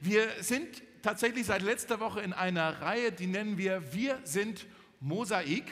Wir sind tatsächlich seit letzter Woche in einer Reihe, die nennen wir Wir sind Mosaik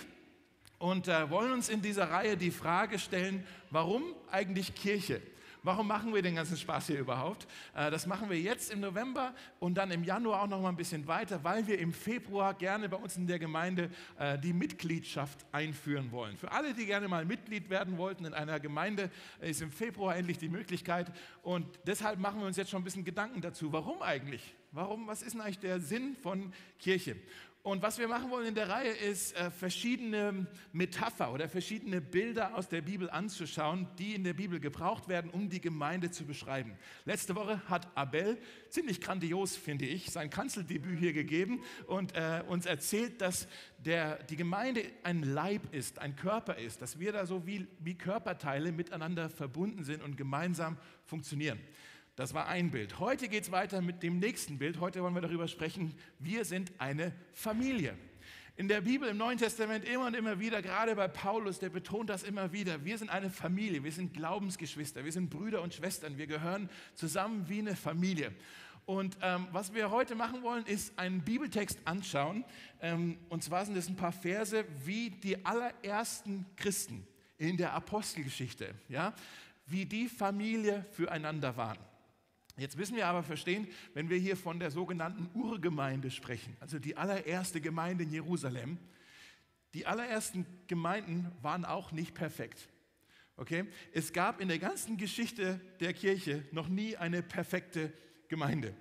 und äh, wollen uns in dieser Reihe die Frage stellen, warum eigentlich Kirche? Warum machen wir den ganzen Spaß hier überhaupt? Äh, das machen wir jetzt im November und dann im Januar auch noch mal ein bisschen weiter, weil wir im Februar gerne bei uns in der Gemeinde äh, die Mitgliedschaft einführen wollen. Für alle, die gerne mal Mitglied werden wollten in einer Gemeinde, ist im Februar endlich die Möglichkeit und deshalb machen wir uns jetzt schon ein bisschen Gedanken dazu. Warum eigentlich? Warum, was ist denn eigentlich der Sinn von Kirche? Und was wir machen wollen in der Reihe ist, äh, verschiedene Metapher oder verschiedene Bilder aus der Bibel anzuschauen, die in der Bibel gebraucht werden, um die Gemeinde zu beschreiben. Letzte Woche hat Abel, ziemlich grandios finde ich, sein Kanzeldebüt hier gegeben und äh, uns erzählt, dass der, die Gemeinde ein Leib ist, ein Körper ist, dass wir da so wie, wie Körperteile miteinander verbunden sind und gemeinsam funktionieren. Das war ein Bild. Heute geht es weiter mit dem nächsten Bild. Heute wollen wir darüber sprechen, wir sind eine Familie. In der Bibel, im Neuen Testament immer und immer wieder, gerade bei Paulus, der betont das immer wieder, wir sind eine Familie, wir sind Glaubensgeschwister, wir sind Brüder und Schwestern, wir gehören zusammen wie eine Familie. Und ähm, was wir heute machen wollen, ist einen Bibeltext anschauen. Ähm, und zwar sind es ein paar Verse, wie die allerersten Christen in der Apostelgeschichte, ja, wie die Familie füreinander waren. Jetzt müssen wir aber verstehen, wenn wir hier von der sogenannten Urgemeinde sprechen, also die allererste Gemeinde in Jerusalem, die allerersten Gemeinden waren auch nicht perfekt. Okay? Es gab in der ganzen Geschichte der Kirche noch nie eine perfekte Gemeinde.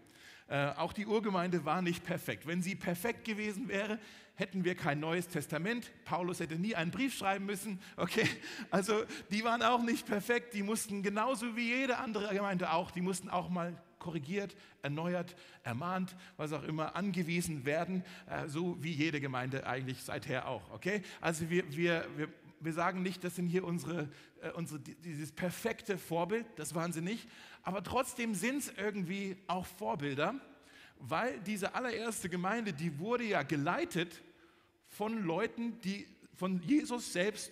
Äh, auch die Urgemeinde war nicht perfekt. Wenn sie perfekt gewesen wäre, hätten wir kein neues Testament. Paulus hätte nie einen Brief schreiben müssen. Okay, also die waren auch nicht perfekt. Die mussten genauso wie jede andere Gemeinde auch, die mussten auch mal korrigiert, erneuert, ermahnt, was auch immer, angewiesen werden, äh, so wie jede Gemeinde eigentlich seither auch. Okay, also wir, wir, wir, wir sagen nicht, das sind hier unsere, äh, unsere, dieses perfekte Vorbild, das waren sie nicht, aber trotzdem sind es irgendwie auch Vorbilder weil diese allererste Gemeinde, die wurde ja geleitet von Leuten, die von Jesus selbst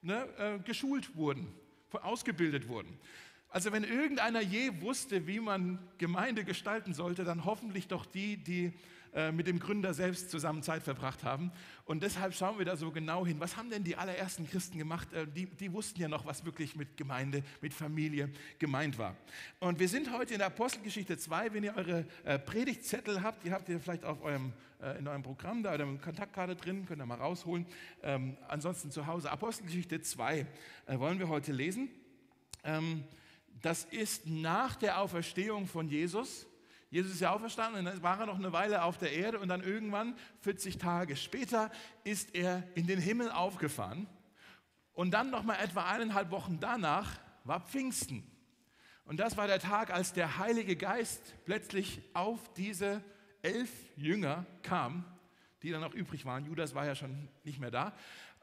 ne, äh, geschult wurden, ausgebildet wurden. Also wenn irgendeiner je wusste, wie man Gemeinde gestalten sollte, dann hoffentlich doch die, die äh, mit dem Gründer selbst zusammen Zeit verbracht haben. Und deshalb schauen wir da so genau hin. Was haben denn die allerersten Christen gemacht? Äh, die, die wussten ja noch, was wirklich mit Gemeinde, mit Familie gemeint war. Und wir sind heute in der Apostelgeschichte 2. Wenn ihr eure äh, Predigtzettel habt, die habt ihr vielleicht auf eurem, in eurem Programm da oder in Kontaktkarte drin, könnt ihr mal rausholen. Ähm, ansonsten zu Hause. Apostelgeschichte 2 wollen wir heute lesen. Ähm, das ist nach der Auferstehung von Jesus. Jesus ist ja auferstanden und dann war er noch eine Weile auf der Erde und dann irgendwann, 40 Tage später, ist er in den Himmel aufgefahren. Und dann noch mal etwa eineinhalb Wochen danach war Pfingsten. Und das war der Tag, als der Heilige Geist plötzlich auf diese elf Jünger kam, die dann noch übrig waren. Judas war ja schon nicht mehr da.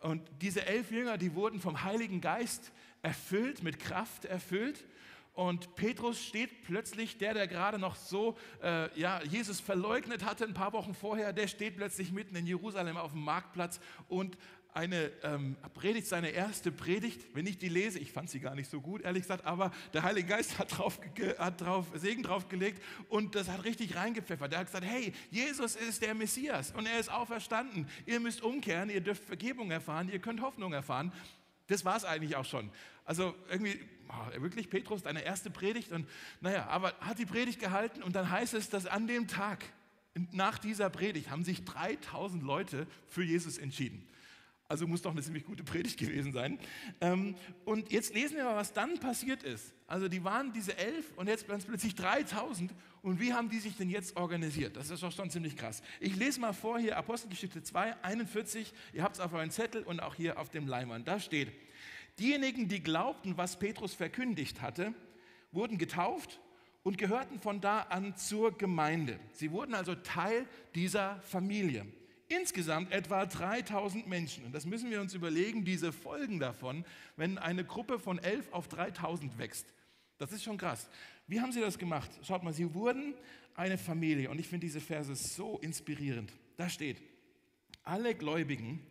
Und diese elf Jünger, die wurden vom Heiligen Geist erfüllt, mit Kraft erfüllt. Und Petrus steht plötzlich, der, der gerade noch so äh, ja, Jesus verleugnet hatte ein paar Wochen vorher, der steht plötzlich mitten in Jerusalem auf dem Marktplatz und eine ähm, Predigt, seine erste Predigt, wenn ich die lese, ich fand sie gar nicht so gut, ehrlich gesagt, aber der Heilige Geist hat drauf, hat drauf Segen drauf gelegt und das hat richtig reingepfeffert. Der hat gesagt, hey, Jesus ist der Messias und er ist auferstanden. Ihr müsst umkehren, ihr dürft Vergebung erfahren, ihr könnt Hoffnung erfahren. Das war es eigentlich auch schon. Also irgendwie, oh, wirklich, Petrus, deine erste Predigt und naja, aber hat die Predigt gehalten und dann heißt es, dass an dem Tag, nach dieser Predigt, haben sich 3000 Leute für Jesus entschieden. Also muss doch eine ziemlich gute Predigt gewesen sein. Ähm, und jetzt lesen wir mal, was dann passiert ist. Also die waren diese elf und jetzt waren es plötzlich 3000. Und wie haben die sich denn jetzt organisiert? Das ist doch schon ziemlich krass. Ich lese mal vor hier Apostelgeschichte 2, 41. Ihr habt es auf euren Zettel und auch hier auf dem Leinwand. Da steht, diejenigen, die glaubten, was Petrus verkündigt hatte, wurden getauft und gehörten von da an zur Gemeinde. Sie wurden also Teil dieser Familie. Insgesamt etwa 3000 Menschen. Und das müssen wir uns überlegen, diese Folgen davon, wenn eine Gruppe von 11 auf 3000 wächst. Das ist schon krass. Wie haben sie das gemacht? Schaut mal, sie wurden eine Familie. Und ich finde diese Verse so inspirierend. Da steht, alle Gläubigen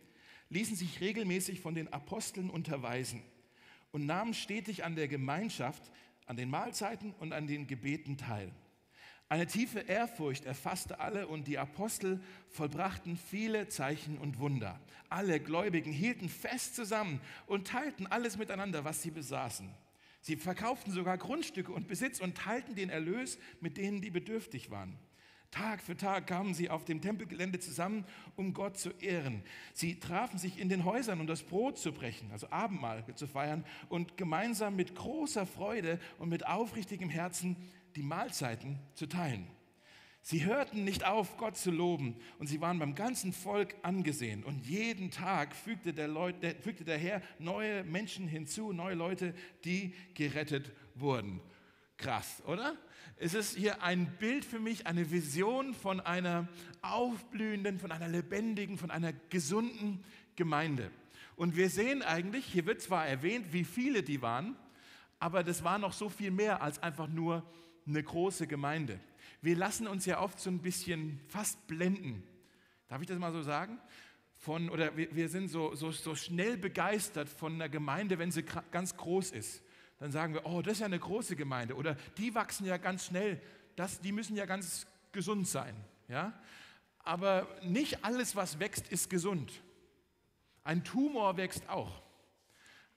ließen sich regelmäßig von den Aposteln unterweisen und nahmen stetig an der Gemeinschaft, an den Mahlzeiten und an den Gebeten teil. Eine tiefe Ehrfurcht erfasste alle und die Apostel vollbrachten viele Zeichen und Wunder. Alle Gläubigen hielten fest zusammen und teilten alles miteinander, was sie besaßen. Sie verkauften sogar Grundstücke und Besitz und teilten den Erlös mit denen, die bedürftig waren. Tag für Tag kamen sie auf dem Tempelgelände zusammen, um Gott zu ehren. Sie trafen sich in den Häusern, um das Brot zu brechen, also Abendmahl zu feiern und gemeinsam mit großer Freude und mit aufrichtigem Herzen die Mahlzeiten zu teilen. Sie hörten nicht auf, Gott zu loben, und sie waren beim ganzen Volk angesehen. Und jeden Tag fügte der, Leut, der, fügte der Herr neue Menschen hinzu, neue Leute, die gerettet wurden. Krass, oder? Es ist hier ein Bild für mich, eine Vision von einer aufblühenden, von einer lebendigen, von einer gesunden Gemeinde. Und wir sehen eigentlich, hier wird zwar erwähnt, wie viele die waren, aber das war noch so viel mehr als einfach nur eine große Gemeinde. Wir lassen uns ja oft so ein bisschen fast blenden. Darf ich das mal so sagen? Von, oder wir, wir sind so, so, so schnell begeistert von einer Gemeinde, wenn sie ganz groß ist. Dann sagen wir, oh, das ist ja eine große Gemeinde. Oder die wachsen ja ganz schnell. Das, die müssen ja ganz gesund sein. Ja? Aber nicht alles, was wächst, ist gesund. Ein Tumor wächst auch.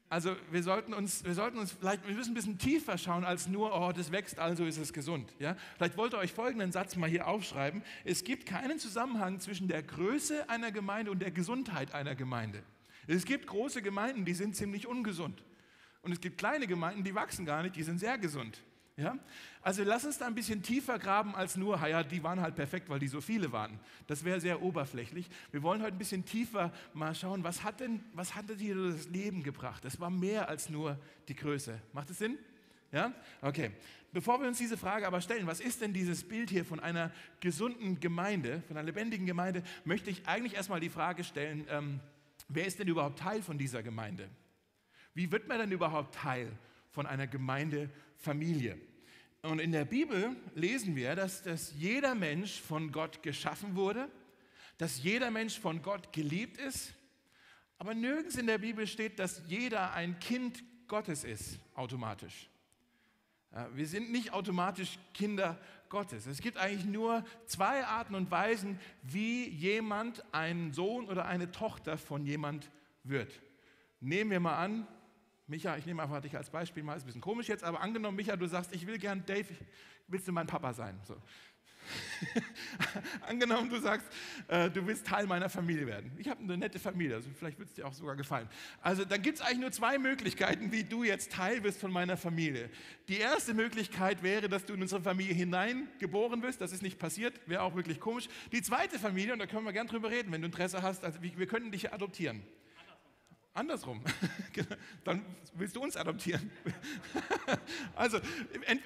Also wir sollten uns, wir sollten uns vielleicht, wir müssen ein bisschen tiefer schauen als nur, oh, das wächst, also ist es gesund. Ja? Vielleicht wollt ihr euch folgenden Satz mal hier aufschreiben. Es gibt keinen Zusammenhang zwischen der Größe einer Gemeinde und der Gesundheit einer Gemeinde. Es gibt große Gemeinden, die sind ziemlich ungesund. Und es gibt kleine Gemeinden, die wachsen gar nicht, die sind sehr gesund. Ja? Also lass uns da ein bisschen tiefer graben als nur, ja, die waren halt perfekt, weil die so viele waren. Das wäre sehr oberflächlich. Wir wollen heute ein bisschen tiefer mal schauen, was hat denn, was hat dir das Leben gebracht? Das war mehr als nur die Größe. Macht es Sinn? Ja? Okay. Bevor wir uns diese Frage aber stellen, was ist denn dieses Bild hier von einer gesunden Gemeinde, von einer lebendigen Gemeinde, möchte ich eigentlich erstmal die Frage stellen, ähm, wer ist denn überhaupt Teil von dieser Gemeinde? Wie wird man denn überhaupt Teil von einer Gemeindefamilie? Und in der Bibel lesen wir, dass, dass jeder Mensch von Gott geschaffen wurde, dass jeder Mensch von Gott geliebt ist, aber nirgends in der Bibel steht, dass jeder ein Kind Gottes ist, automatisch. Wir sind nicht automatisch Kinder Gottes. Es gibt eigentlich nur zwei Arten und Weisen, wie jemand ein Sohn oder eine Tochter von jemand wird. Nehmen wir mal an, Micha, ich nehme einfach dich als Beispiel mal, ist ein bisschen komisch jetzt, aber angenommen, Micha, du sagst, ich will gern Dave, willst du mein Papa sein? So. angenommen, du sagst, äh, du willst Teil meiner Familie werden. Ich habe eine nette Familie, also vielleicht wird es dir auch sogar gefallen. Also dann gibt es eigentlich nur zwei Möglichkeiten, wie du jetzt Teil bist von meiner Familie. Die erste Möglichkeit wäre, dass du in unsere Familie hineingeboren wirst. Das ist nicht passiert, wäre auch wirklich komisch. Die zweite Familie, und da können wir gern drüber reden, wenn du Interesse hast, also wir können dich adoptieren. Andersrum. Genau. Dann willst du uns adoptieren. also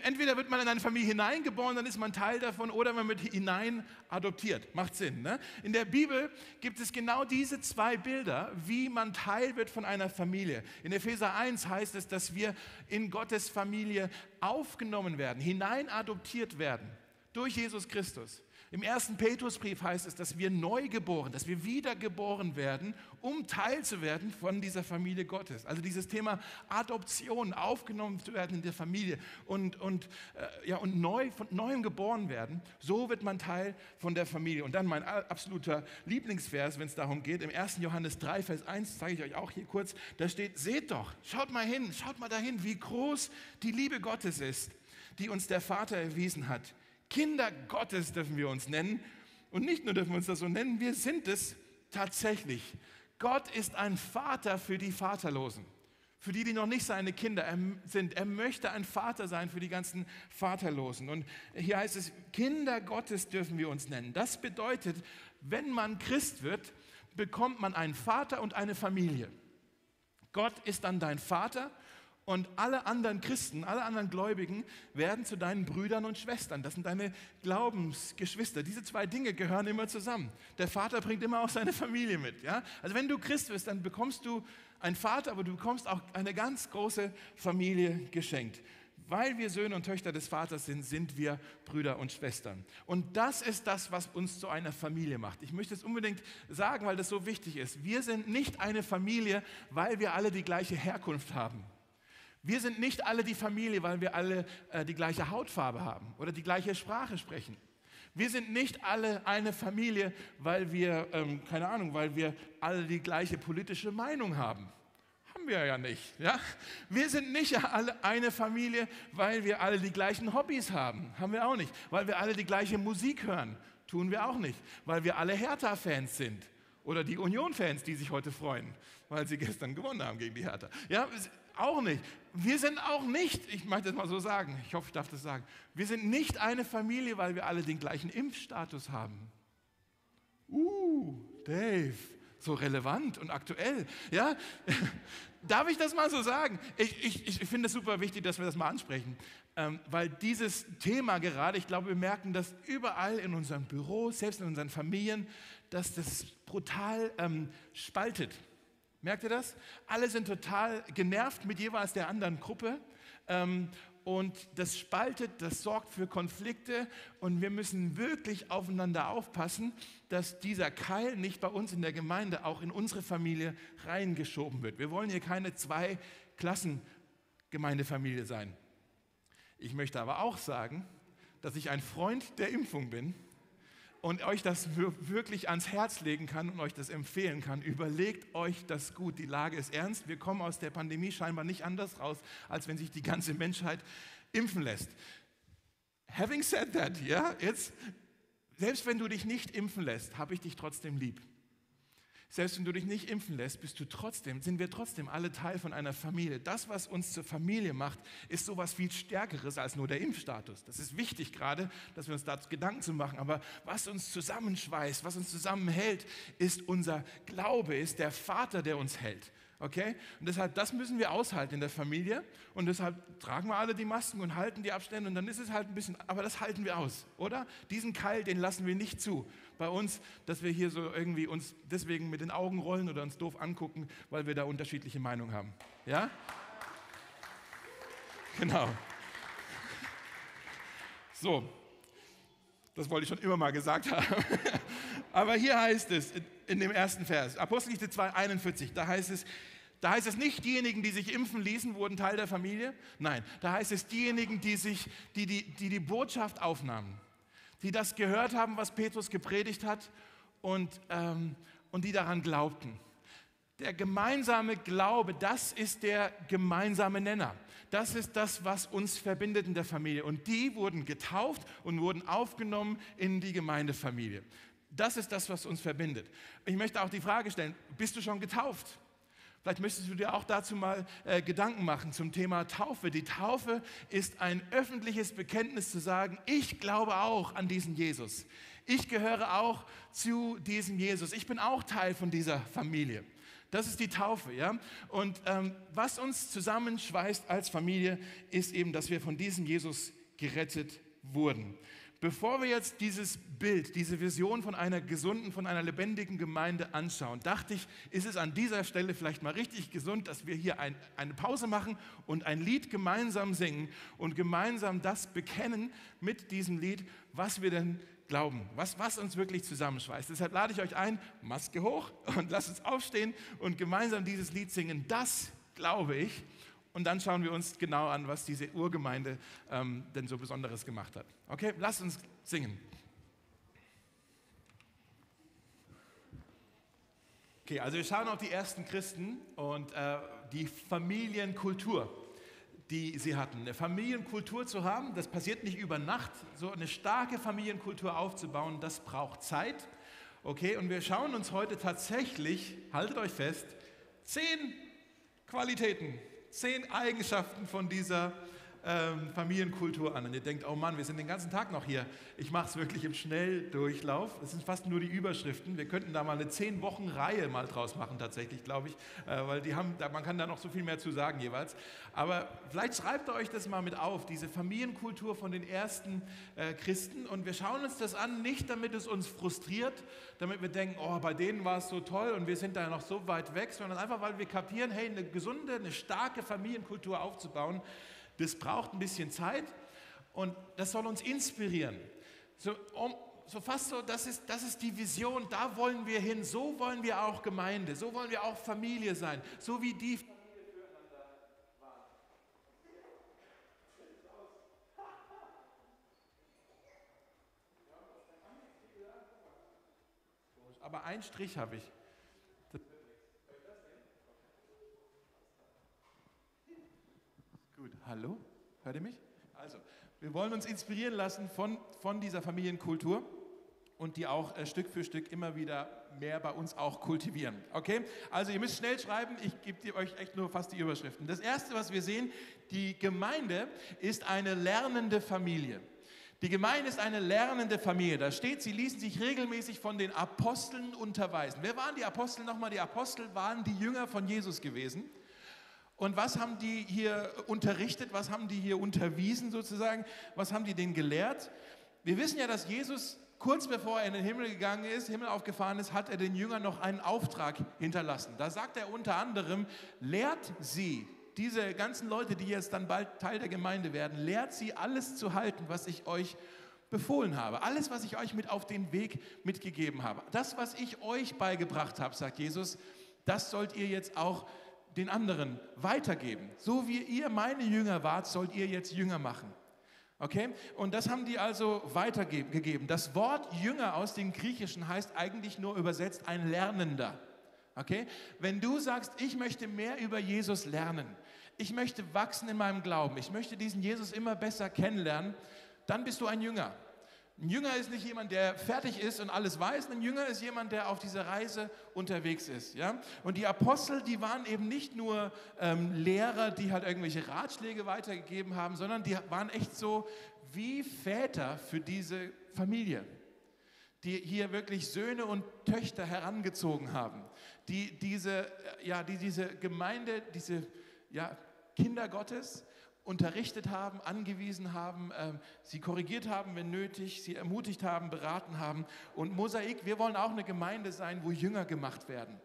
entweder wird man in eine Familie hineingeboren, dann ist man Teil davon, oder man wird hinein adoptiert. Macht Sinn. Ne? In der Bibel gibt es genau diese zwei Bilder, wie man Teil wird von einer Familie. In Epheser 1 heißt es, dass wir in Gottes Familie aufgenommen werden, hinein adoptiert werden durch Jesus Christus. Im ersten Petrusbrief heißt es, dass wir neu geboren, dass wir wiedergeboren werden, um Teil zu werden von dieser Familie Gottes. Also dieses Thema Adoption, aufgenommen zu werden in der Familie und, und, äh, ja, und neu, von neuem geboren werden, so wird man Teil von der Familie. Und dann mein absoluter Lieblingsvers, wenn es darum geht, im 1. Johannes 3, Vers 1, zeige ich euch auch hier kurz, da steht, seht doch, schaut mal hin, schaut mal dahin, wie groß die Liebe Gottes ist, die uns der Vater erwiesen hat Kinder Gottes dürfen wir uns nennen. Und nicht nur dürfen wir uns das so nennen, wir sind es tatsächlich. Gott ist ein Vater für die Vaterlosen, für die, die noch nicht seine Kinder sind. Er möchte ein Vater sein für die ganzen Vaterlosen. Und hier heißt es, Kinder Gottes dürfen wir uns nennen. Das bedeutet, wenn man Christ wird, bekommt man einen Vater und eine Familie. Gott ist dann dein Vater und alle anderen Christen, alle anderen Gläubigen werden zu deinen Brüdern und Schwestern. Das sind deine Glaubensgeschwister. Diese zwei Dinge gehören immer zusammen. Der Vater bringt immer auch seine Familie mit. Ja? Also wenn du Christ bist, dann bekommst du einen Vater, aber du bekommst auch eine ganz große Familie geschenkt. Weil wir Söhne und Töchter des Vaters sind, sind wir Brüder und Schwestern. Und das ist das, was uns zu einer Familie macht. Ich möchte es unbedingt sagen, weil das so wichtig ist. Wir sind nicht eine Familie, weil wir alle die gleiche Herkunft haben. Wir sind nicht alle die Familie, weil wir alle äh, die gleiche Hautfarbe haben oder die gleiche Sprache sprechen. Wir sind nicht alle eine Familie, weil wir, ähm, keine Ahnung, weil wir alle die gleiche politische Meinung haben. Haben wir ja nicht. Ja? Wir sind nicht alle eine Familie, weil wir alle die gleichen Hobbys haben. Haben wir auch nicht. Weil wir alle die gleiche Musik hören. Tun wir auch nicht. Weil wir alle Hertha-Fans sind. Oder die Union-Fans, die sich heute freuen, weil sie gestern gewonnen haben gegen die Hertha. Ja, auch nicht. Wir sind auch nicht, ich möchte das mal so sagen, ich hoffe, ich darf das sagen, wir sind nicht eine Familie, weil wir alle den gleichen Impfstatus haben. Uh, Dave, so relevant und aktuell. Ja? Darf ich das mal so sagen? Ich, ich, ich finde es super wichtig, dass wir das mal ansprechen, ähm, weil dieses Thema gerade, ich glaube, wir merken das überall in unseren Büros, selbst in unseren Familien, dass das brutal ähm, spaltet. Merkt ihr das? Alle sind total genervt mit jeweils der anderen Gruppe. Ähm, und das spaltet, das sorgt für Konflikte und wir müssen wirklich aufeinander aufpassen, dass dieser Keil nicht bei uns in der Gemeinde, auch in unsere Familie reingeschoben wird. Wir wollen hier keine zwei Klassen Gemeindefamilie sein. Ich möchte aber auch sagen, dass ich ein Freund der Impfung bin und euch das wirklich ans Herz legen kann und euch das empfehlen kann. Überlegt euch das gut. Die Lage ist ernst. Wir kommen aus der Pandemie scheinbar nicht anders raus, als wenn sich die ganze Menschheit impfen lässt. Having said that, ja, jetzt, selbst wenn du dich nicht impfen lässt, habe ich dich trotzdem lieb. Selbst wenn du dich nicht impfen lässt, bist du trotzdem, sind wir trotzdem alle Teil von einer Familie. Das, was uns zur Familie macht, ist sowas viel Stärkeres als nur der Impfstatus. Das ist wichtig gerade, dass wir uns da Gedanken zu machen. Aber was uns zusammenschweißt, was uns zusammenhält, ist unser Glaube, ist der Vater, der uns hält. Okay? Und deshalb, das müssen wir aushalten in der Familie. Und deshalb tragen wir alle die Masken und halten die Abstände. Und dann ist es halt ein bisschen, aber das halten wir aus, oder? Diesen Keil, den lassen wir nicht zu bei uns, dass wir hier so irgendwie uns deswegen mit den Augen rollen oder uns doof angucken, weil wir da unterschiedliche Meinungen haben. Ja? Genau. So, das wollte ich schon immer mal gesagt haben. Aber hier heißt es in dem ersten Vers, Apostelgeschichte 2, 41, da heißt es, da heißt es nicht, diejenigen, die sich impfen ließen, wurden Teil der Familie. Nein, da heißt es diejenigen, die, sich, die, die, die die Botschaft aufnahmen, die das gehört haben, was Petrus gepredigt hat und, ähm, und die daran glaubten. Der gemeinsame Glaube, das ist der gemeinsame Nenner. Das ist das, was uns verbindet in der Familie. Und die wurden getauft und wurden aufgenommen in die Gemeindefamilie. Das ist das, was uns verbindet. Ich möchte auch die Frage stellen, bist du schon getauft? Vielleicht möchtest du dir auch dazu mal äh, Gedanken machen zum Thema Taufe. Die Taufe ist ein öffentliches Bekenntnis zu sagen, ich glaube auch an diesen Jesus. Ich gehöre auch zu diesem Jesus. Ich bin auch Teil von dieser Familie. Das ist die Taufe, ja. Und ähm, was uns zusammenschweißt als Familie, ist eben, dass wir von diesem Jesus gerettet wurden. Bevor wir jetzt dieses Bild, diese Vision von einer gesunden, von einer lebendigen Gemeinde anschauen, dachte ich, ist es an dieser Stelle vielleicht mal richtig gesund, dass wir hier ein, eine Pause machen und ein Lied gemeinsam singen und gemeinsam das bekennen mit diesem Lied, was wir denn glauben, was, was uns wirklich zusammenschweißt. Deshalb lade ich euch ein, Maske hoch und lasst uns aufstehen und gemeinsam dieses Lied singen. Das glaube ich. Und dann schauen wir uns genau an, was diese Urgemeinde ähm, denn so Besonderes gemacht hat. Okay, lasst uns singen. Okay, also wir schauen auf die ersten Christen und äh, die Familienkultur, die sie hatten. Eine Familienkultur zu haben, das passiert nicht über Nacht. So eine starke Familienkultur aufzubauen, das braucht Zeit. Okay, und wir schauen uns heute tatsächlich, haltet euch fest, zehn Qualitäten zehn Eigenschaften von dieser ähm, Familienkultur an. Und ihr denkt, oh Mann, wir sind den ganzen Tag noch hier. Ich mache es wirklich im Schnelldurchlauf. Es sind fast nur die Überschriften. Wir könnten da mal eine zehn Wochen Reihe mal draus machen, tatsächlich, glaube ich, äh, weil die haben, man kann da noch so viel mehr zu sagen jeweils. Aber vielleicht schreibt ihr euch das mal mit auf, diese Familienkultur von den ersten äh, Christen. Und wir schauen uns das an, nicht damit es uns frustriert, damit wir denken, oh, bei denen war es so toll und wir sind da noch so weit weg, sondern einfach, weil wir kapieren, hey, eine gesunde, eine starke Familienkultur aufzubauen, das braucht ein bisschen Zeit und das soll uns inspirieren. So, um, so fast so, das ist, das ist die Vision, da wollen wir hin, so wollen wir auch Gemeinde, so wollen wir auch Familie sein, so wie die aber einen Strich habe ich. Gut, hallo? Hört ihr mich? Also, wir wollen uns inspirieren lassen von, von dieser Familienkultur und die auch äh, Stück für Stück immer wieder mehr bei uns auch kultivieren. Okay? Also ihr müsst schnell schreiben, ich gebe euch echt nur fast die Überschriften. Das erste, was wir sehen, die Gemeinde ist eine lernende Familie. Die Gemeinde ist eine lernende Familie. Da steht, sie ließen sich regelmäßig von den Aposteln unterweisen. Wer waren die Apostel nochmal? Die Apostel waren die Jünger von Jesus gewesen. Und was haben die hier unterrichtet? Was haben die hier unterwiesen sozusagen? Was haben die denen gelehrt? Wir wissen ja, dass Jesus kurz bevor er in den Himmel gegangen ist, Himmel aufgefahren ist, hat er den Jüngern noch einen Auftrag hinterlassen. Da sagt er unter anderem, lehrt sie, diese ganzen Leute, die jetzt dann bald Teil der Gemeinde werden, lehrt sie alles zu halten, was ich euch befohlen habe. Alles, was ich euch mit auf den Weg mitgegeben habe. Das, was ich euch beigebracht habe, sagt Jesus, das sollt ihr jetzt auch den anderen weitergeben. So wie ihr meine Jünger wart, sollt ihr jetzt Jünger machen. Okay? Und das haben die also weitergegeben. Das Wort Jünger aus dem Griechischen heißt eigentlich nur übersetzt ein Lernender. Okay? Wenn du sagst, ich möchte mehr über Jesus lernen, ich möchte wachsen in meinem Glauben, ich möchte diesen Jesus immer besser kennenlernen, dann bist du ein Jünger. Ein Jünger ist nicht jemand, der fertig ist und alles weiß. Ein Jünger ist jemand, der auf dieser Reise unterwegs ist. Ja? Und die Apostel, die waren eben nicht nur ähm, Lehrer, die halt irgendwelche Ratschläge weitergegeben haben, sondern die waren echt so wie Väter für diese Familie, die hier wirklich Söhne und Töchter herangezogen haben, die diese, ja, die diese Gemeinde, diese ja, Kinder Gottes, unterrichtet haben, angewiesen haben, äh, sie korrigiert haben, wenn nötig, sie ermutigt haben, beraten haben. Und Mosaik, wir wollen auch eine Gemeinde sein, wo Jünger gemacht werden.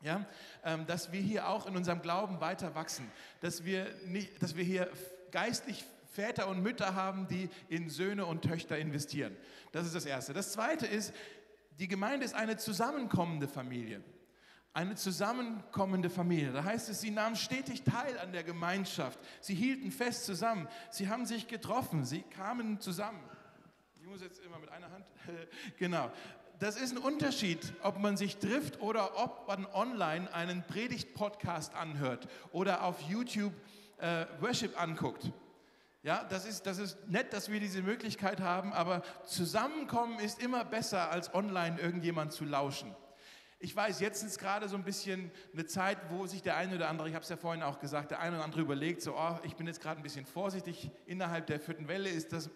Ja, ähm, dass wir hier auch in unserem Glauben weiter wachsen, dass wir, nicht, dass wir hier geistlich Väter und Mütter haben, die in Söhne und Töchter investieren. Das ist das Erste. Das Zweite ist, die Gemeinde ist eine zusammenkommende Familie eine zusammenkommende Familie. Da heißt es, sie nahmen stetig teil an der Gemeinschaft. Sie hielten fest zusammen. Sie haben sich getroffen. Sie kamen zusammen. Ich muss jetzt immer mit einer Hand. genau. Das ist ein Unterschied, ob man sich trifft oder ob man online einen Predigt-Podcast anhört oder auf YouTube äh, Worship anguckt. Ja, das ist, das ist nett, dass wir diese Möglichkeit haben, aber zusammenkommen ist immer besser, als online irgendjemand zu lauschen. Ich weiß, jetzt ist gerade so ein bisschen eine Zeit, wo sich der eine oder andere, ich habe es ja vorhin auch gesagt, der eine oder andere überlegt, so, oh, ich bin jetzt gerade ein bisschen vorsichtig. Innerhalb der vierten Welle ist das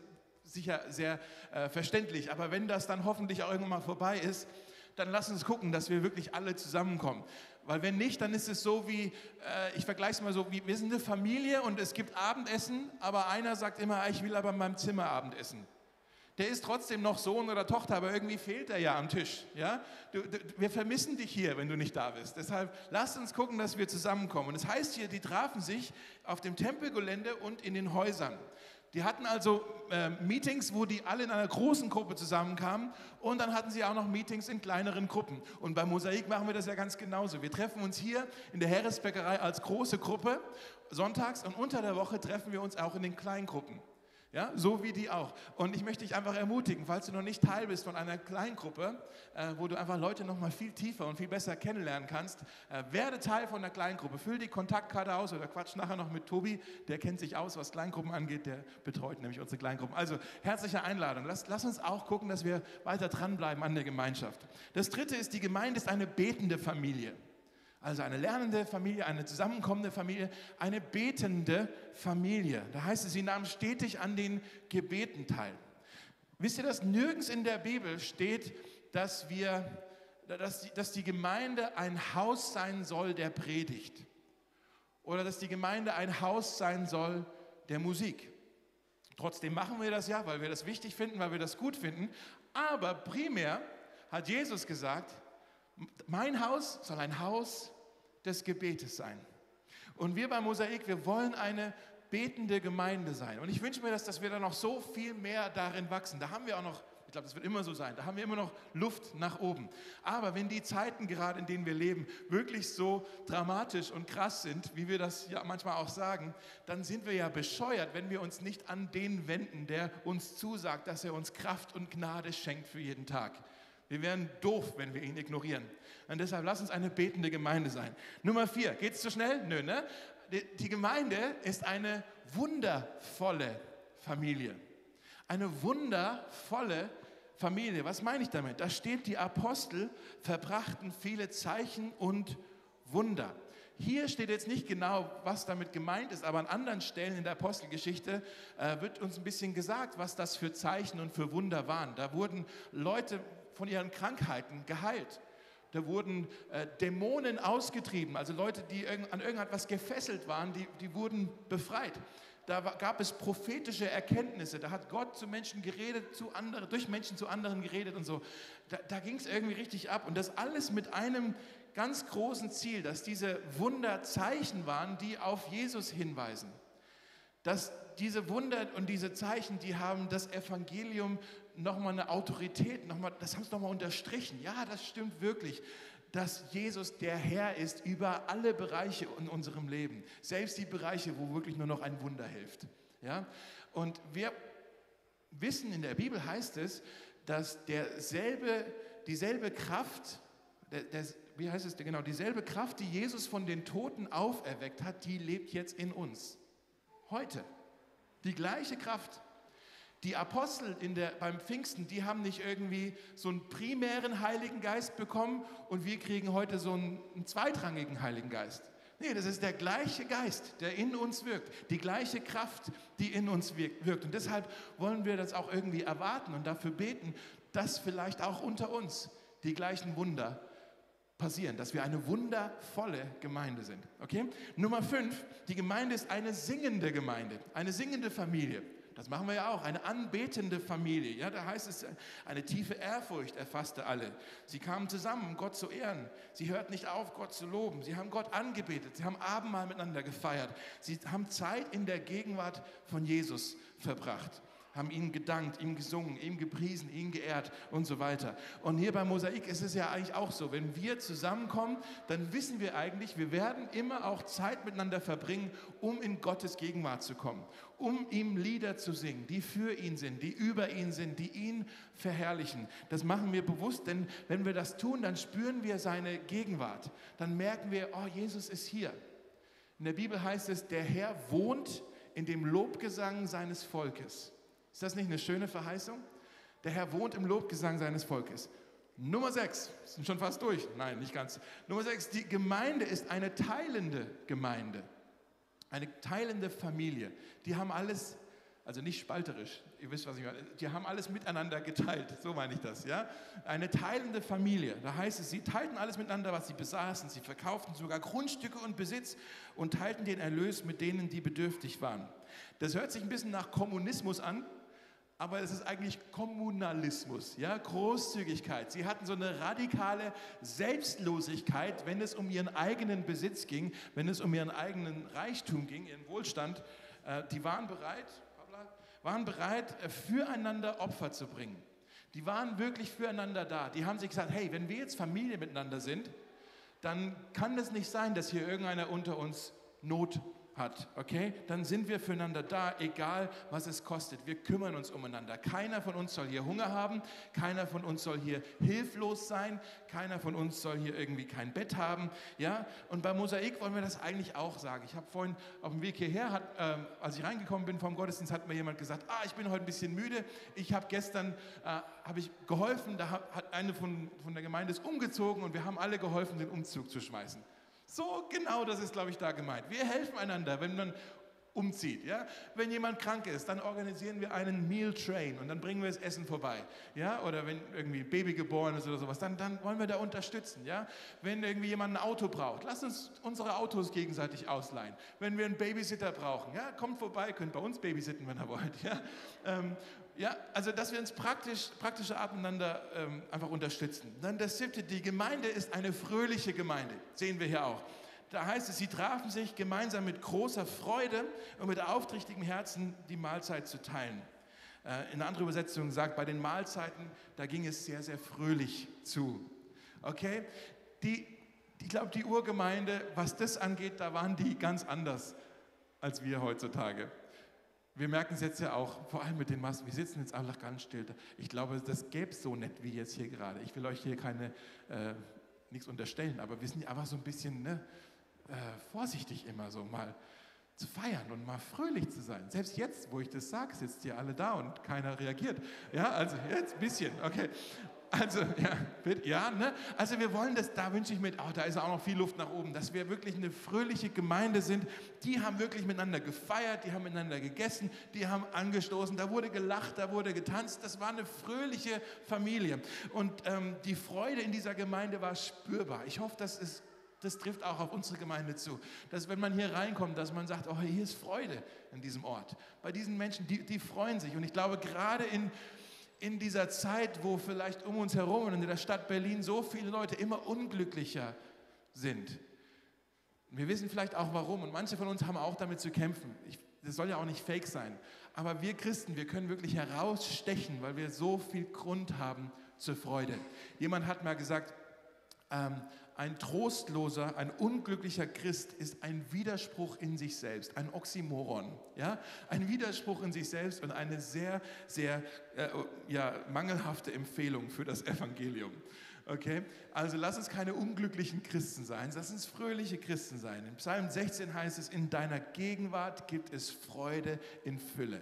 sicher sehr äh, verständlich. Aber wenn das dann hoffentlich auch irgendwann mal vorbei ist, dann lass uns gucken, dass wir wirklich alle zusammenkommen. Weil wenn nicht, dann ist es so wie, äh, ich vergleiche es mal so, wie wir sind eine Familie und es gibt Abendessen, aber einer sagt immer, ich will aber in meinem Zimmer Abendessen der ist trotzdem noch Sohn oder Tochter, aber irgendwie fehlt er ja am Tisch. Ja? Du, du, wir vermissen dich hier, wenn du nicht da bist. Deshalb lasst uns gucken, dass wir zusammenkommen. Und das heißt hier, die trafen sich auf dem Tempelgelände und in den Häusern. Die hatten also äh, Meetings, wo die alle in einer großen Gruppe zusammenkamen und dann hatten sie auch noch Meetings in kleineren Gruppen. Und bei Mosaik machen wir das ja ganz genauso. Wir treffen uns hier in der Heeresbäckerei als große Gruppe sonntags und unter der Woche treffen wir uns auch in den Kleingruppen. Ja, so wie die auch. Und ich möchte dich einfach ermutigen, falls du noch nicht Teil bist von einer Kleingruppe, äh, wo du einfach Leute noch mal viel tiefer und viel besser kennenlernen kannst, äh, werde Teil von einer Kleingruppe. Füll die Kontaktkarte aus oder quatsch nachher noch mit Tobi, der kennt sich aus, was Kleingruppen angeht, der betreut nämlich unsere Kleingruppen. Also herzliche Einladung. Lass, lass uns auch gucken, dass wir weiter dranbleiben an der Gemeinschaft. Das dritte ist, die Gemeinde ist eine betende Familie. Also eine lernende Familie, eine zusammenkommende Familie, eine betende Familie. Da heißt es, sie nahmen stetig an den Gebeten teil. Wisst ihr, dass nirgends in der Bibel steht, dass, wir, dass, dass die Gemeinde ein Haus sein soll der Predigt oder dass die Gemeinde ein Haus sein soll der Musik. Trotzdem machen wir das ja, weil wir das wichtig finden, weil wir das gut finden. Aber primär hat Jesus gesagt, mein Haus soll ein Haus des Gebetes sein. Und wir bei Mosaik, wir wollen eine betende Gemeinde sein. Und ich wünsche mir, dass, dass wir da noch so viel mehr darin wachsen. Da haben wir auch noch, ich glaube, das wird immer so sein, da haben wir immer noch Luft nach oben. Aber wenn die Zeiten gerade, in denen wir leben, wirklich so dramatisch und krass sind, wie wir das ja manchmal auch sagen, dann sind wir ja bescheuert, wenn wir uns nicht an den wenden, der uns zusagt, dass er uns Kraft und Gnade schenkt für jeden Tag. Wir wären doof, wenn wir ihn ignorieren. Und deshalb lass uns eine betende Gemeinde sein. Nummer vier, geht es zu schnell? Nö, ne? Die Gemeinde ist eine wundervolle Familie. Eine wundervolle Familie. Was meine ich damit? Da steht, die Apostel verbrachten viele Zeichen und Wunder. Hier steht jetzt nicht genau, was damit gemeint ist, aber an anderen Stellen in der Apostelgeschichte äh, wird uns ein bisschen gesagt, was das für Zeichen und für Wunder waren. Da wurden Leute von ihren Krankheiten geheilt. Da wurden äh, Dämonen ausgetrieben, also Leute, die an irgendetwas gefesselt waren, die, die wurden befreit. Da gab es prophetische Erkenntnisse, da hat Gott zu Menschen geredet, zu anderen, durch Menschen zu anderen geredet und so. Da, da ging es irgendwie richtig ab und das alles mit einem ganz großen Ziel, dass diese Wunder Zeichen waren, die auf Jesus hinweisen. Dass diese Wunder und diese Zeichen, die haben das Evangelium nochmal eine Autorität, noch mal, das haben es nochmal unterstrichen. Ja, das stimmt wirklich, dass Jesus der Herr ist über alle Bereiche in unserem Leben. Selbst die Bereiche, wo wirklich nur noch ein Wunder hilft. Ja? Und wir wissen, in der Bibel heißt es, dass derselbe, dieselbe Kraft, der, der, wie heißt es genau, dieselbe Kraft, die Jesus von den Toten auferweckt hat, die lebt jetzt in uns. Heute. Die gleiche Kraft. Die Apostel in der, beim Pfingsten, die haben nicht irgendwie so einen primären Heiligen Geist bekommen und wir kriegen heute so einen, einen zweitrangigen Heiligen Geist. Nee, das ist der gleiche Geist, der in uns wirkt, die gleiche Kraft, die in uns wirkt. Und deshalb wollen wir das auch irgendwie erwarten und dafür beten, dass vielleicht auch unter uns die gleichen Wunder passieren, dass wir eine wundervolle Gemeinde sind. Okay? Nummer fünf, die Gemeinde ist eine singende Gemeinde, eine singende Familie. Das machen wir ja auch, eine anbetende Familie. Ja, da heißt es, eine tiefe Ehrfurcht erfasste alle. Sie kamen zusammen, um Gott zu ehren. Sie hörten nicht auf, Gott zu loben. Sie haben Gott angebetet. Sie haben Abendmahl miteinander gefeiert. Sie haben Zeit in der Gegenwart von Jesus verbracht haben ihm gedankt, ihm gesungen, ihm gepriesen, ihn geehrt und so weiter. Und hier bei Mosaik ist es ja eigentlich auch so, wenn wir zusammenkommen, dann wissen wir eigentlich, wir werden immer auch Zeit miteinander verbringen, um in Gottes Gegenwart zu kommen, um ihm Lieder zu singen, die für ihn sind, die über ihn sind, die ihn verherrlichen. Das machen wir bewusst, denn wenn wir das tun, dann spüren wir seine Gegenwart. Dann merken wir, oh, Jesus ist hier. In der Bibel heißt es, der Herr wohnt in dem Lobgesang seines Volkes. Ist das nicht eine schöne Verheißung? Der Herr wohnt im Lobgesang seines Volkes. Nummer sechs, sind schon fast durch. Nein, nicht ganz. Nummer sechs, die Gemeinde ist eine teilende Gemeinde. Eine teilende Familie. Die haben alles, also nicht spalterisch, ihr wisst, was ich meine. Die haben alles miteinander geteilt, so meine ich das. Ja? Eine teilende Familie. Da heißt es, sie teilten alles miteinander, was sie besaßen. Sie verkauften sogar Grundstücke und Besitz und teilten den Erlös mit denen, die bedürftig waren. Das hört sich ein bisschen nach Kommunismus an aber es ist eigentlich Kommunalismus, ja, Großzügigkeit. Sie hatten so eine radikale Selbstlosigkeit, wenn es um ihren eigenen Besitz ging, wenn es um ihren eigenen Reichtum ging, ihren Wohlstand. Äh, die waren bereit, waren bereit, äh, füreinander Opfer zu bringen. Die waren wirklich füreinander da. Die haben sich gesagt, hey, wenn wir jetzt Familie miteinander sind, dann kann es nicht sein, dass hier irgendeiner unter uns Not hat, okay, dann sind wir füreinander da, egal was es kostet. Wir kümmern uns umeinander. Keiner von uns soll hier Hunger haben, keiner von uns soll hier hilflos sein, keiner von uns soll hier irgendwie kein Bett haben, ja. Und bei Mosaik wollen wir das eigentlich auch sagen. Ich habe vorhin auf dem Weg hierher, hat, äh, als ich reingekommen bin vom Gottesdienst, hat mir jemand gesagt, ah, ich bin heute ein bisschen müde. Ich habe gestern äh, habe ich geholfen, da hat eine von, von der Gemeinde ist umgezogen und wir haben alle geholfen, den Umzug zu schmeißen. So genau das ist, glaube ich, da gemeint. Wir helfen einander, wenn man umzieht. Ja? Wenn jemand krank ist, dann organisieren wir einen Meal Train und dann bringen wir das Essen vorbei. Ja? Oder wenn irgendwie ein Baby geboren ist oder sowas, dann, dann wollen wir da unterstützen. Ja? Wenn irgendwie jemand ein Auto braucht, lasst uns unsere Autos gegenseitig ausleihen. Wenn wir einen Babysitter brauchen, ja, kommt vorbei, könnt bei uns babysitten, wenn ihr wollt. Ja? Ähm, ja, also dass wir uns praktisch, praktische Art miteinander ähm, einfach unterstützen. Dann das siebte, die Gemeinde ist eine fröhliche Gemeinde, sehen wir hier auch. Da heißt es, sie trafen sich gemeinsam mit großer Freude und mit aufrichtigem Herzen die Mahlzeit zu teilen. Äh, in einer anderen Übersetzung sagt, bei den Mahlzeiten, da ging es sehr, sehr fröhlich zu. Okay? Die, ich glaube, die Urgemeinde, was das angeht, da waren die ganz anders als wir heutzutage. Wir merken es jetzt ja auch, vor allem mit den Masken, wir sitzen jetzt einfach ganz still. Ich glaube, das gäbe es so nett wie jetzt hier gerade. Ich will euch hier keine, äh, nichts unterstellen, aber wir sind einfach so ein bisschen ne, äh, vorsichtig immer so mal zu feiern und mal fröhlich zu sein. Selbst jetzt, wo ich das sage, sitzt ihr alle da und keiner reagiert. Ja, also jetzt ein bisschen, okay. Also, ja, ja ne? also wir wollen das, da wünsche ich mir, oh, da ist auch noch viel Luft nach oben, dass wir wirklich eine fröhliche Gemeinde sind. Die haben wirklich miteinander gefeiert, die haben miteinander gegessen, die haben angestoßen, da wurde gelacht, da wurde getanzt. Das war eine fröhliche Familie. Und ähm, die Freude in dieser Gemeinde war spürbar. Ich hoffe, das, ist, das trifft auch auf unsere Gemeinde zu. Dass wenn man hier reinkommt, dass man sagt, oh, hier ist Freude in diesem Ort. Bei diesen Menschen, die, die freuen sich. Und ich glaube, gerade in in dieser Zeit, wo vielleicht um uns herum und in der Stadt Berlin so viele Leute immer unglücklicher sind. Wir wissen vielleicht auch warum und manche von uns haben auch damit zu kämpfen. Ich, das soll ja auch nicht fake sein. Aber wir Christen, wir können wirklich herausstechen, weil wir so viel Grund haben zur Freude. Jemand hat mal gesagt, ähm, ein trostloser, ein unglücklicher Christ ist ein Widerspruch in sich selbst, ein Oxymoron, ja, ein Widerspruch in sich selbst und eine sehr, sehr äh, ja, mangelhafte Empfehlung für das Evangelium. Okay, also lass uns keine unglücklichen Christen sein, lass uns fröhliche Christen sein. In Psalm 16 heißt es: In deiner Gegenwart gibt es Freude in Fülle.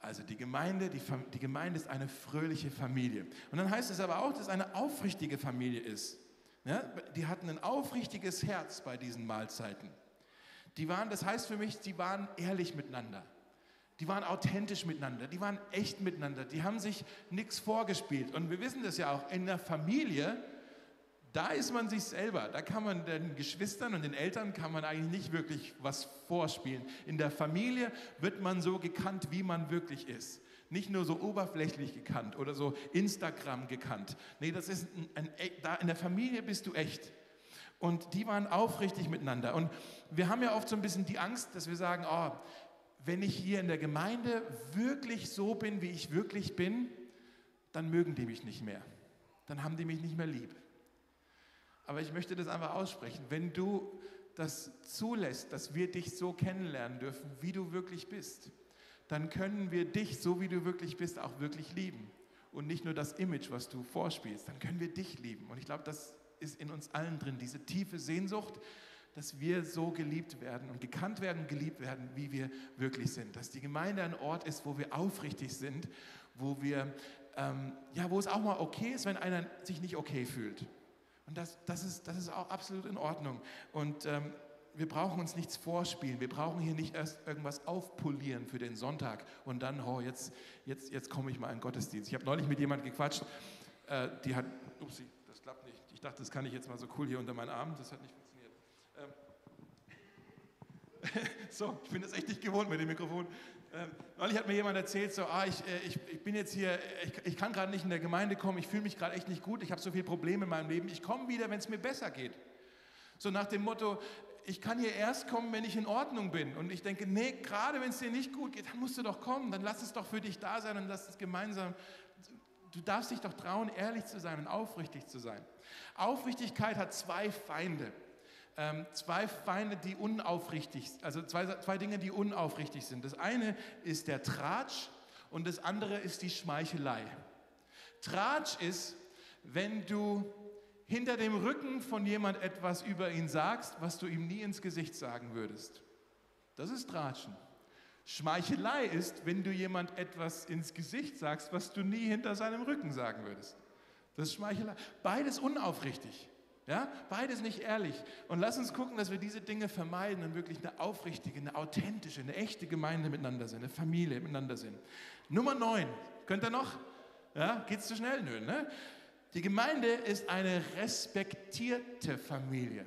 Also die Gemeinde, die, die Gemeinde ist eine fröhliche Familie. Und dann heißt es aber auch, dass es eine aufrichtige Familie ist. Ja, die hatten ein aufrichtiges Herz bei diesen Mahlzeiten. Die waren, das heißt für mich, die waren ehrlich miteinander. Die waren authentisch miteinander, die waren echt miteinander, die haben sich nichts vorgespielt. Und wir wissen das ja auch, in der Familie, da ist man sich selber. Da kann man den Geschwistern und den Eltern kann man eigentlich nicht wirklich was vorspielen. In der Familie wird man so gekannt, wie man wirklich ist nicht nur so oberflächlich gekannt oder so Instagram gekannt. Nee, das ist ein, ein, da in der Familie bist du echt. Und die waren aufrichtig miteinander. Und wir haben ja oft so ein bisschen die Angst, dass wir sagen, oh, wenn ich hier in der Gemeinde wirklich so bin, wie ich wirklich bin, dann mögen die mich nicht mehr. Dann haben die mich nicht mehr lieb. Aber ich möchte das einfach aussprechen. Wenn du das zulässt, dass wir dich so kennenlernen dürfen, wie du wirklich bist, dann können wir dich, so wie du wirklich bist, auch wirklich lieben. Und nicht nur das Image, was du vorspielst, dann können wir dich lieben. Und ich glaube, das ist in uns allen drin, diese tiefe Sehnsucht, dass wir so geliebt werden und gekannt werden geliebt werden, wie wir wirklich sind. Dass die Gemeinde ein Ort ist, wo wir aufrichtig sind, wo wir, ähm, ja, wo es auch mal okay ist, wenn einer sich nicht okay fühlt. Und das, das, ist, das ist auch absolut in Ordnung. Und ähm, wir brauchen uns nichts vorspielen. Wir brauchen hier nicht erst irgendwas aufpolieren für den Sonntag und dann, oh, jetzt, jetzt, jetzt komme ich mal in Gottesdienst. Ich habe neulich mit jemandem gequatscht, äh, die hat, upsie, das klappt nicht. Ich dachte, das kann ich jetzt mal so cool hier unter meinen Arm. Das hat nicht funktioniert. Ähm, so, ich bin das echt nicht gewohnt mit dem Mikrofon. Ähm, neulich hat mir jemand erzählt, so, ah, ich, äh, ich, ich bin jetzt hier, ich, ich kann gerade nicht in der Gemeinde kommen, ich fühle mich gerade echt nicht gut, ich habe so viele Probleme in meinem Leben, ich komme wieder, wenn es mir besser geht. So nach dem Motto, ich kann hier erst kommen, wenn ich in Ordnung bin. Und ich denke, nee, gerade wenn es dir nicht gut geht, dann musst du doch kommen, dann lass es doch für dich da sein und lass es gemeinsam. Du darfst dich doch trauen, ehrlich zu sein und aufrichtig zu sein. Aufrichtigkeit hat zwei Feinde. Ähm, zwei Feinde, die unaufrichtig, also zwei, zwei Dinge, die unaufrichtig sind. Das eine ist der Tratsch und das andere ist die Schmeichelei. Tratsch ist, wenn du hinter dem Rücken von jemand etwas über ihn sagst, was du ihm nie ins Gesicht sagen würdest. Das ist Tratschen. Schmeichelei ist, wenn du jemand etwas ins Gesicht sagst, was du nie hinter seinem Rücken sagen würdest. Das ist Schmeichelei. Beides unaufrichtig. Ja, beides nicht ehrlich. Und lass uns gucken, dass wir diese Dinge vermeiden und wirklich eine aufrichtige, eine authentische, eine echte Gemeinde miteinander sind, eine Familie miteinander sind. Nummer 9. Könnt ihr noch? Ja, geht's zu schnell? Nö, ne? Die Gemeinde ist eine respektierte Familie.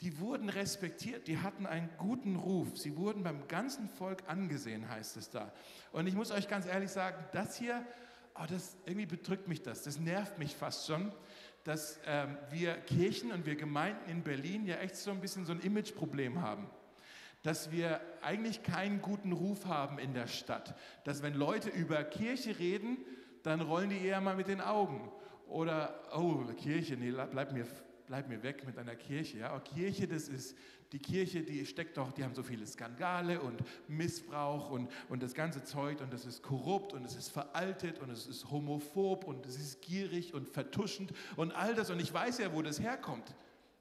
Die wurden respektiert, die hatten einen guten Ruf. Sie wurden beim ganzen Volk angesehen, heißt es da. Und ich muss euch ganz ehrlich sagen, das hier, oh, das, irgendwie bedrückt mich das, das nervt mich fast schon, dass ähm, wir Kirchen und wir Gemeinden in Berlin ja echt so ein bisschen so ein Imageproblem haben dass wir eigentlich keinen guten Ruf haben in der Stadt. Dass wenn Leute über Kirche reden, dann rollen die eher mal mit den Augen. Oder, oh, Kirche, nee, bleib mir, bleib mir weg mit einer Kirche. Ja, oh, Kirche, das ist die Kirche, die steckt doch, die haben so viele Skandale und Missbrauch und, und das ganze Zeug und das ist korrupt und es ist veraltet und es ist homophob und es ist gierig und vertuschend und all das. Und ich weiß ja, wo das herkommt.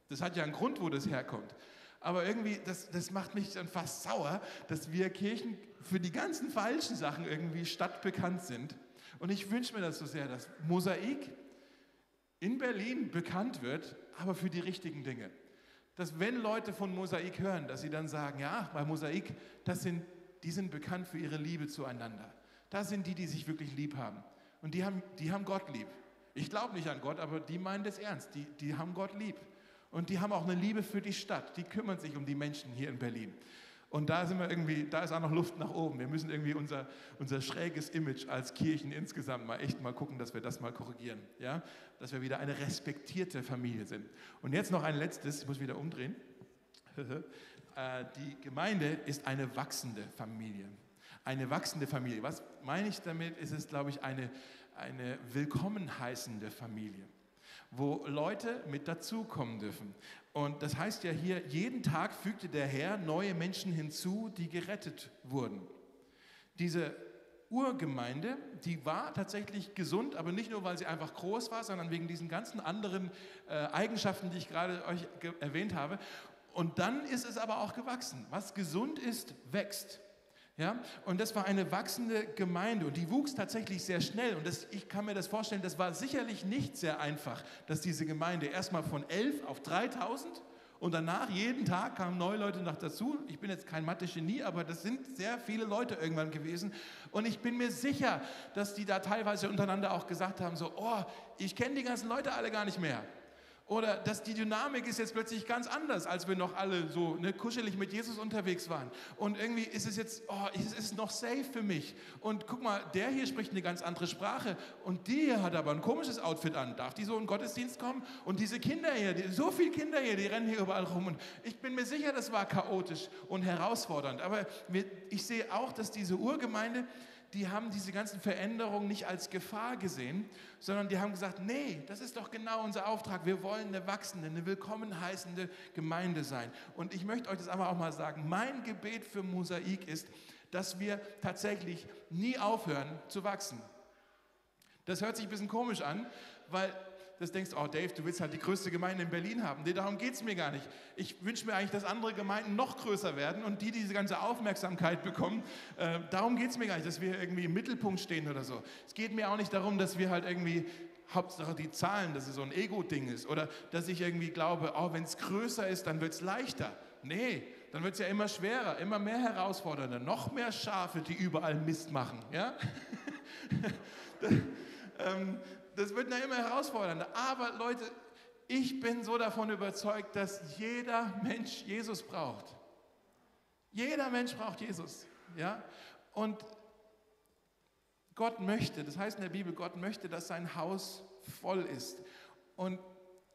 Das hat ja einen Grund, wo das herkommt. Aber irgendwie, das, das macht mich dann fast sauer, dass wir Kirchen für die ganzen falschen Sachen irgendwie stadtbekannt sind. Und ich wünsche mir das so sehr, dass Mosaik in Berlin bekannt wird, aber für die richtigen Dinge dass wenn Leute von Mosaik hören, dass sie dann sagen, ja, bei Mosaik, das sind, die sind bekannt für ihre Liebe zueinander. Das sind die, die sich wirklich lieb haben. Und die haben, die haben Gott lieb. Ich glaube nicht an Gott, aber die meinen das ernst. Die, die haben Gott lieb. Und die haben auch eine Liebe für die Stadt. Die kümmern sich um die Menschen hier in Berlin. Und da sind wir irgendwie, da ist auch noch Luft nach oben. Wir müssen irgendwie unser, unser schräges Image als Kirchen insgesamt mal echt mal gucken, dass wir das mal korrigieren. Ja? Dass wir wieder eine respektierte Familie sind. Und jetzt noch ein letztes, ich muss wieder umdrehen. Äh, die Gemeinde ist eine wachsende Familie. Eine wachsende Familie. Was meine ich damit? Ist es, glaube ich, eine, eine willkommen heißende Familie wo Leute mit dazukommen dürfen. Und das heißt ja hier, jeden Tag fügte der Herr neue Menschen hinzu, die gerettet wurden. Diese Urgemeinde, die war tatsächlich gesund, aber nicht nur, weil sie einfach groß war, sondern wegen diesen ganzen anderen äh, Eigenschaften, die ich gerade euch erwähnt habe. Und dann ist es aber auch gewachsen. Was gesund ist, wächst. Ja? Und das war eine wachsende Gemeinde und die wuchs tatsächlich sehr schnell. Und das, ich kann mir das vorstellen, das war sicherlich nicht sehr einfach, dass diese Gemeinde erstmal von 11 auf 3000 und danach jeden Tag kamen neue Leute noch dazu. Ich bin jetzt kein Mathe-Genie, aber das sind sehr viele Leute irgendwann gewesen. Und ich bin mir sicher, dass die da teilweise untereinander auch gesagt haben, so, oh, ich kenne die ganzen Leute alle gar nicht mehr. Oder dass die Dynamik ist jetzt plötzlich ganz anders, als wir noch alle so ne, kuschelig mit Jesus unterwegs waren. Und irgendwie ist es jetzt, oh, es ist noch safe für mich. Und guck mal, der hier spricht eine ganz andere Sprache und die hier hat aber ein komisches Outfit an. Darf die so in den Gottesdienst kommen? Und diese Kinder hier, die, so viele Kinder hier, die rennen hier überall rum. Und ich bin mir sicher, das war chaotisch und herausfordernd. Aber ich sehe auch, dass diese Urgemeinde, die haben diese ganzen Veränderungen nicht als Gefahr gesehen, sondern die haben gesagt, nee, das ist doch genau unser Auftrag. Wir wollen eine wachsende, eine willkommen heißende Gemeinde sein. Und ich möchte euch das aber auch mal sagen. Mein Gebet für Mosaik ist, dass wir tatsächlich nie aufhören zu wachsen. Das hört sich ein bisschen komisch an, weil das denkst, oh Dave, du willst halt die größte Gemeinde in Berlin haben. Nee, darum geht es mir gar nicht. Ich wünsche mir eigentlich, dass andere Gemeinden noch größer werden und die diese ganze Aufmerksamkeit bekommen. Äh, darum geht es mir gar nicht, dass wir irgendwie im Mittelpunkt stehen oder so. Es geht mir auch nicht darum, dass wir halt irgendwie Hauptsache die Zahlen, dass es so ein Ego-Ding ist oder dass ich irgendwie glaube, oh, wenn es größer ist, dann wird es leichter. Nee, dann wird es ja immer schwerer, immer mehr herausfordernder, noch mehr Schafe, die überall Mist machen. Ja? ähm, das wird immer herausfordernder. Aber Leute, ich bin so davon überzeugt, dass jeder Mensch Jesus braucht. Jeder Mensch braucht Jesus. Ja? Und Gott möchte, das heißt in der Bibel, Gott möchte, dass sein Haus voll ist. Und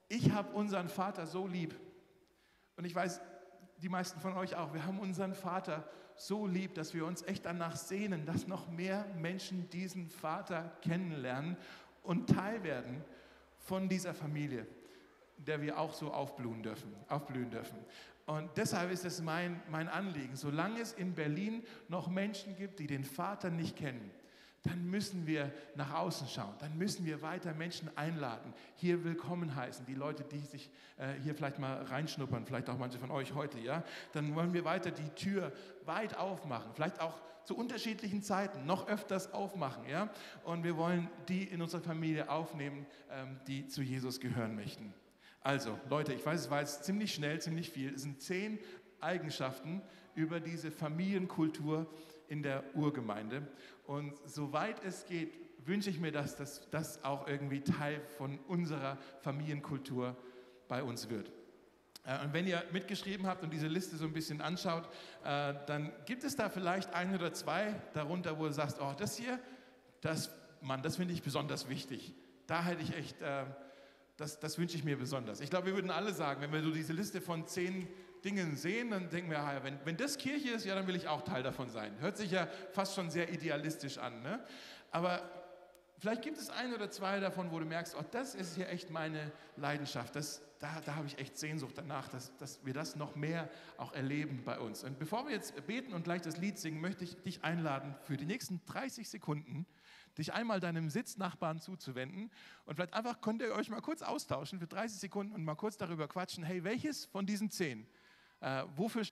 ich habe unseren Vater so lieb. Und ich weiß, die meisten von euch auch, wir haben unseren Vater so lieb, dass wir uns echt danach sehnen, dass noch mehr Menschen diesen Vater kennenlernen und Teil werden von dieser Familie, der wir auch so aufblühen dürfen. Aufblühen dürfen. Und deshalb ist es mein, mein Anliegen, solange es in Berlin noch Menschen gibt, die den Vater nicht kennen, dann müssen wir nach außen schauen, dann müssen wir weiter Menschen einladen, hier willkommen heißen, die Leute, die sich äh, hier vielleicht mal reinschnuppern, vielleicht auch manche von euch heute, ja, dann wollen wir weiter die Tür weit aufmachen, vielleicht auch zu unterschiedlichen Zeiten noch öfters aufmachen, ja, und wir wollen die in unsere Familie aufnehmen, ähm, die zu Jesus gehören möchten. Also, Leute, ich weiß, es war jetzt ziemlich schnell, ziemlich viel. Es sind zehn Eigenschaften über diese Familienkultur in der Urgemeinde. Und soweit es geht, wünsche ich mir, dass das, das auch irgendwie Teil von unserer Familienkultur bei uns wird. Äh, und wenn ihr mitgeschrieben habt und diese Liste so ein bisschen anschaut, äh, dann gibt es da vielleicht ein oder zwei darunter, wo du sagst, oh, das hier, das, Mann, das finde ich besonders wichtig. Da hätte ich echt, äh, das, das wünsche ich mir besonders. Ich glaube, wir würden alle sagen, wenn wir so diese Liste von zehn Dingen sehen, dann denken wir, ja, wenn, wenn das Kirche ist, ja, dann will ich auch Teil davon sein. Hört sich ja fast schon sehr idealistisch an. Ne? Aber vielleicht gibt es ein oder zwei davon, wo du merkst, oh, das ist hier echt meine Leidenschaft. Das, da, da habe ich echt Sehnsucht danach, dass, dass wir das noch mehr auch erleben bei uns. Und bevor wir jetzt beten und gleich das Lied singen, möchte ich dich einladen, für die nächsten 30 Sekunden dich einmal deinem Sitznachbarn zuzuwenden. Und vielleicht einfach könnt ihr euch mal kurz austauschen für 30 Sekunden und mal kurz darüber quatschen, hey, welches von diesen zehn, äh, wofür